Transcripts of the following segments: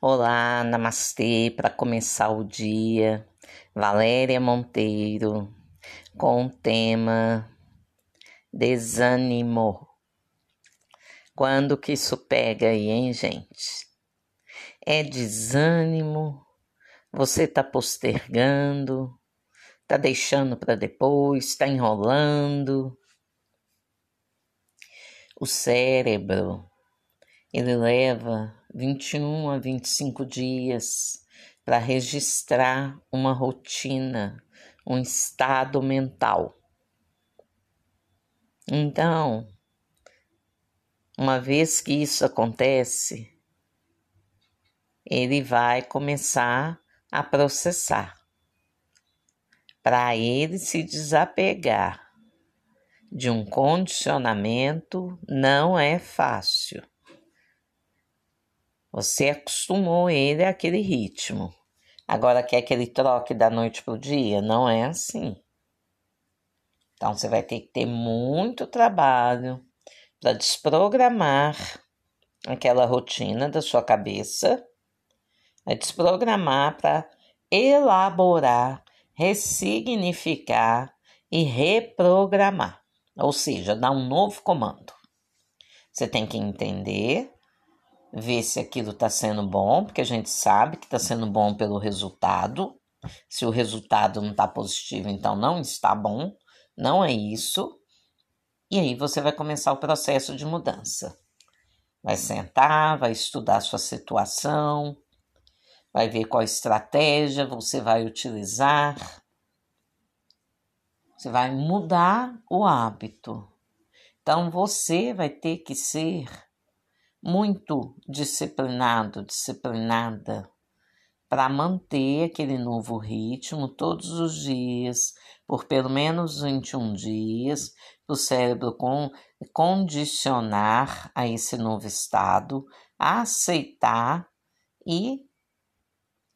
Olá, namastê, para começar o dia, Valéria Monteiro, com o tema desânimo. Quando que isso pega aí, hein, gente? É desânimo, você tá postergando, tá deixando para depois, tá enrolando. O cérebro, ele leva 21 a 25 dias para registrar uma rotina, um estado mental. Então, uma vez que isso acontece, ele vai começar a processar. Para ele se desapegar de um condicionamento não é fácil. Você acostumou ele àquele ritmo. Agora quer que ele troque da noite para o dia? Não é assim. Então você vai ter que ter muito trabalho para desprogramar aquela rotina da sua cabeça, é desprogramar para elaborar, ressignificar e reprogramar, ou seja, dar um novo comando. Você tem que entender ver se aquilo está sendo bom, porque a gente sabe que está sendo bom pelo resultado. Se o resultado não está positivo, então não está bom, não é isso. E aí você vai começar o processo de mudança. Vai sentar, vai estudar a sua situação, vai ver qual estratégia você vai utilizar. Você vai mudar o hábito. Então você vai ter que ser muito disciplinado, disciplinada, para manter aquele novo ritmo todos os dias, por pelo menos 21 dias, o cérebro com, condicionar a esse novo estado, aceitar e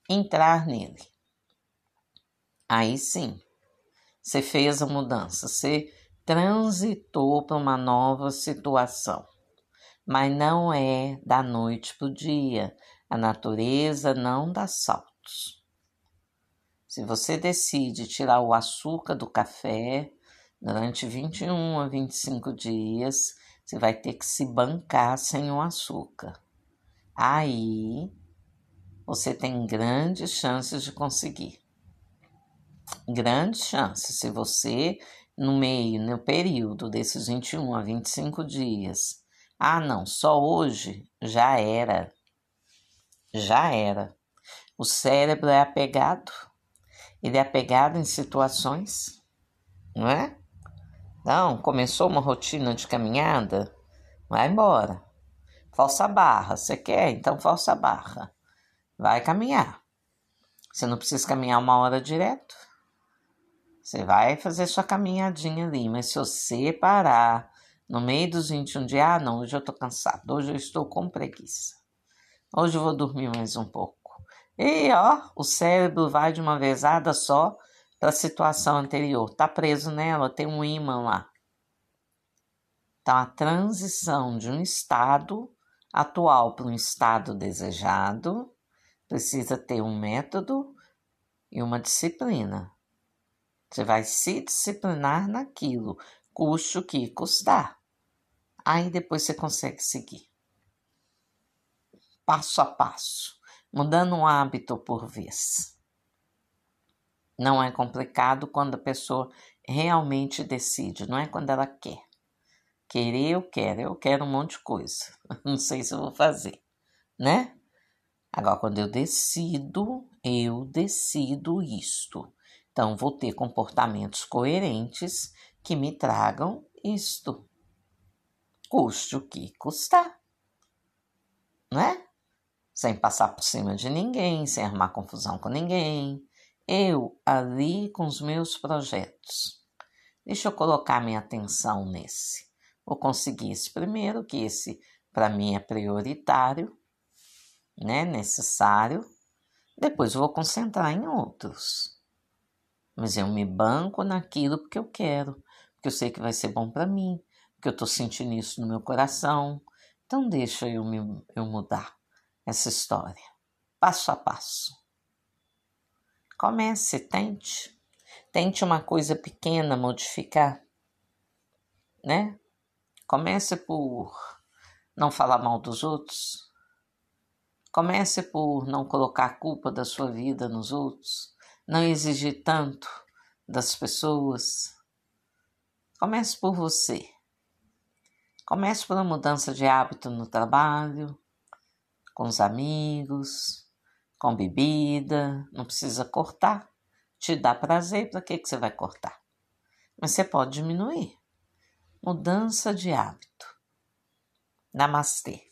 entrar nele. Aí sim, você fez a mudança, você transitou para uma nova situação mas não é da noite para o dia. A natureza não dá saltos. Se você decide tirar o açúcar do café durante 21 a 25 dias, você vai ter que se bancar sem o açúcar. Aí você tem grandes chances de conseguir. Grandes chances. Se você, no meio, no período desses 21 a 25 dias, ah, não, só hoje já era. Já era. O cérebro é apegado. Ele é apegado em situações, não é? Não, começou uma rotina de caminhada, vai embora. Força a barra, você quer? Então força a barra. Vai caminhar. Você não precisa caminhar uma hora direto. Você vai fazer sua caminhadinha ali, mas se você parar no meio dos 21 dias, ah, não, hoje eu tô cansado, hoje eu estou com preguiça. Hoje eu vou dormir mais um pouco. E ó, o cérebro vai de uma vezada só para a situação anterior. Tá preso nela, tem um imã lá. Então a transição de um estado atual para um estado desejado precisa ter um método e uma disciplina. Você vai se disciplinar naquilo, custe o que custar. Aí depois você consegue seguir. Passo a passo, mudando um hábito por vez. Não é complicado quando a pessoa realmente decide, não é quando ela quer. Querer, eu quero, eu quero um monte de coisa. Não sei se eu vou fazer, né? Agora, quando eu decido, eu decido isto. Então, vou ter comportamentos coerentes que me tragam isto custe o que custar, não é? Sem passar por cima de ninguém, sem armar confusão com ninguém. Eu ali com os meus projetos. Deixa eu colocar minha atenção nesse. Vou conseguir esse primeiro, que esse para mim é prioritário, né? Necessário. Depois vou concentrar em outros. Mas eu me banco naquilo porque eu quero, porque eu sei que vai ser bom para mim, que eu estou sentindo isso no meu coração. Então deixa eu, me, eu mudar essa história. passo a passo. Comece, tente. Tente uma coisa pequena modificar, né? Comece por não falar mal dos outros. Comece por não colocar a culpa da sua vida nos outros, não exigir tanto das pessoas. Comece por você. Comece por uma mudança de hábito no trabalho, com os amigos, com bebida. Não precisa cortar. Te dá prazer, para que, que você vai cortar? Mas você pode diminuir. Mudança de hábito. Namastê.